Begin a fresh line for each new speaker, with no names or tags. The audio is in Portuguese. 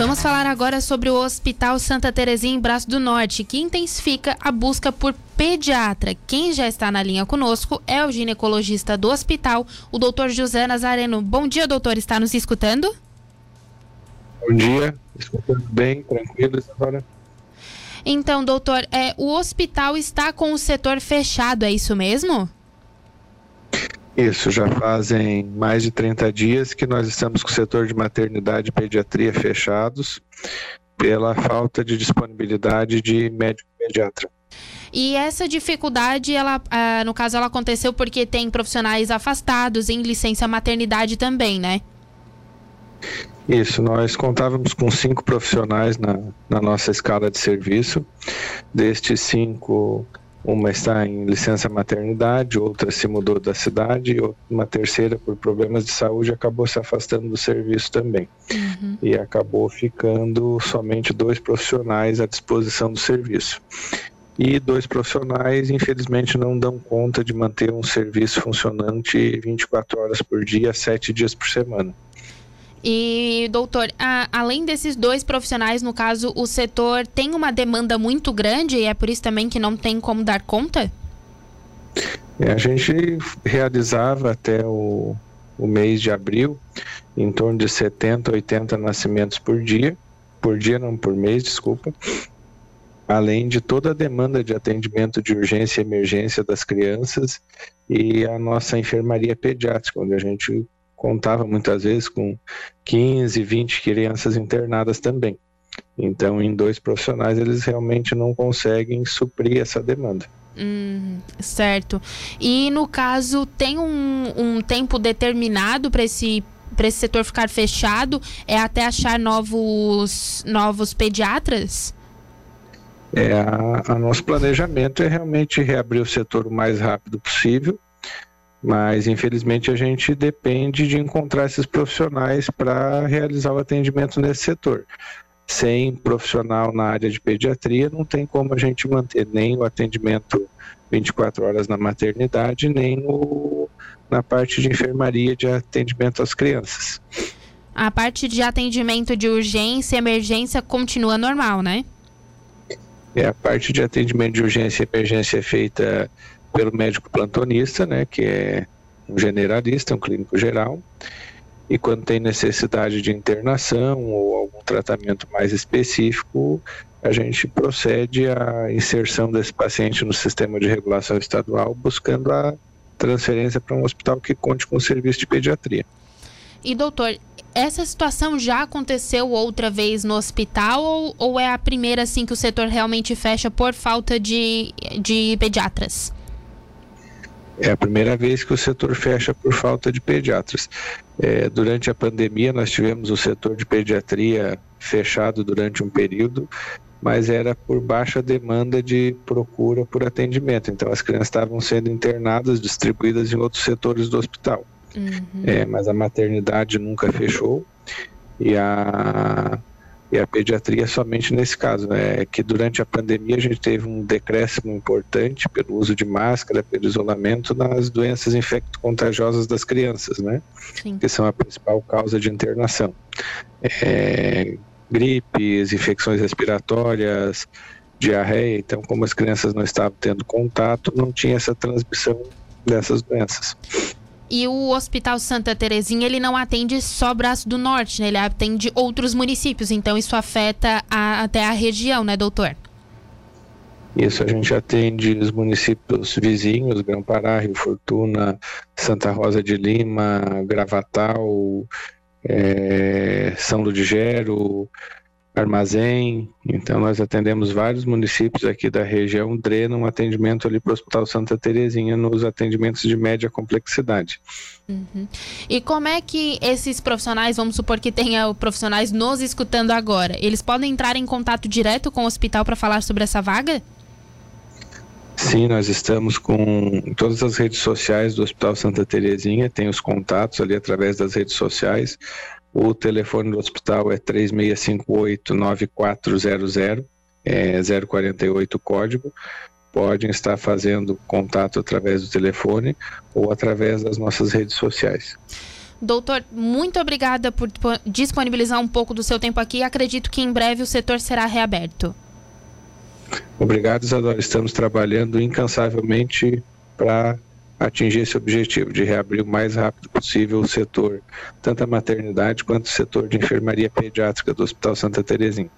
Vamos falar agora sobre o Hospital Santa Terezinha em Braço do Norte, que intensifica a busca por pediatra. Quem já está na linha conosco é o ginecologista do hospital, o doutor José Nazareno. Bom dia, doutor. Está nos escutando?
Bom dia. Escutando bem, tranquilo, Isadora.
Então, doutor, é, o hospital está com o setor fechado, é isso mesmo?
Isso, já fazem mais de 30 dias que nós estamos com o setor de maternidade e pediatria fechados pela falta de disponibilidade de médico pediatra.
E essa dificuldade, ela, ah, no caso, ela aconteceu porque tem profissionais afastados em licença maternidade também, né?
Isso, nós contávamos com cinco profissionais na, na nossa escala de serviço. Destes cinco, uma está em licença maternidade, outra se mudou da cidade, e uma terceira, por problemas de saúde, acabou se afastando do serviço também. Uhum. E acabou ficando somente dois profissionais à disposição do serviço. E dois profissionais, infelizmente, não dão conta de manter um serviço funcionante 24 horas por dia, sete dias por semana.
E, doutor, a, além desses dois profissionais, no caso, o setor tem uma demanda muito grande e é por isso também que não tem como dar conta?
É, a gente realizava até o, o mês de abril em torno de 70, 80 nascimentos por dia, por dia não, por mês, desculpa, além de toda a demanda de atendimento de urgência e emergência das crianças e a nossa enfermaria pediátrica, onde a gente contava muitas vezes com 15, 20 crianças internadas também. Então, em dois profissionais, eles realmente não conseguem suprir essa demanda.
Hum, certo. E no caso, tem um, um tempo determinado para esse para esse setor ficar fechado? É até achar novos novos pediatras?
É, a, a nosso planejamento é realmente reabrir o setor o mais rápido possível mas infelizmente a gente depende de encontrar esses profissionais para realizar o atendimento nesse setor. Sem profissional na área de pediatria, não tem como a gente manter nem o atendimento 24 horas na maternidade, nem no, na parte de enfermaria de atendimento às crianças.
A parte de atendimento de urgência e emergência continua normal, né?
É, a parte de atendimento de urgência e emergência é feita pelo médico plantonista, né, que é um generalista, um clínico geral, e quando tem necessidade de internação ou algum tratamento mais específico, a gente procede à inserção desse paciente no sistema de regulação estadual, buscando a transferência para um hospital que conte com o serviço de pediatria.
E doutor, essa situação já aconteceu outra vez no hospital ou, ou é a primeira assim que o setor realmente fecha por falta de, de pediatras?
É a primeira vez que o setor fecha por falta de pediatras. É, durante a pandemia, nós tivemos o setor de pediatria fechado durante um período, mas era por baixa demanda de procura por atendimento. Então, as crianças estavam sendo internadas, distribuídas em outros setores do hospital. Uhum. É, mas a maternidade nunca fechou e a e a pediatria somente nesse caso, né? É que durante a pandemia a gente teve um decréscimo importante pelo uso de máscara, pelo isolamento nas doenças infecto-contagiosas das crianças, né? Sim. Que são a principal causa de internação. É, gripes, infecções respiratórias, diarreia. Então, como as crianças não estavam tendo contato, não tinha essa transmissão dessas doenças.
E o Hospital Santa Terezinha, ele não atende só Braço do Norte, né? Ele atende outros municípios, então isso afeta a, até a região, né, doutor?
Isso, a gente atende os municípios vizinhos, Grão-Pará, Rio Fortuna, Santa Rosa de Lima, Gravatal, é, São Ludigero, armazém. Então, nós atendemos vários municípios aqui da região, drenam um atendimento ali para o Hospital Santa Terezinha nos atendimentos de média complexidade.
Uhum. E como é que esses profissionais, vamos supor que tenha profissionais nos escutando agora, eles podem entrar em contato direto com o hospital para falar sobre essa vaga?
Sim, nós estamos com todas as redes sociais do Hospital Santa Terezinha, tem os contatos ali através das redes sociais. O telefone do hospital é 3658-9400, é 048 código. Podem estar fazendo contato através do telefone ou através das nossas redes sociais.
Doutor, muito obrigada por disponibilizar um pouco do seu tempo aqui. Acredito que em breve o setor será reaberto.
Obrigado, Isadora. Estamos trabalhando incansavelmente para atingir esse objetivo de reabrir o mais rápido possível o setor, tanto a maternidade quanto o setor de enfermaria pediátrica do Hospital Santa Terezinha.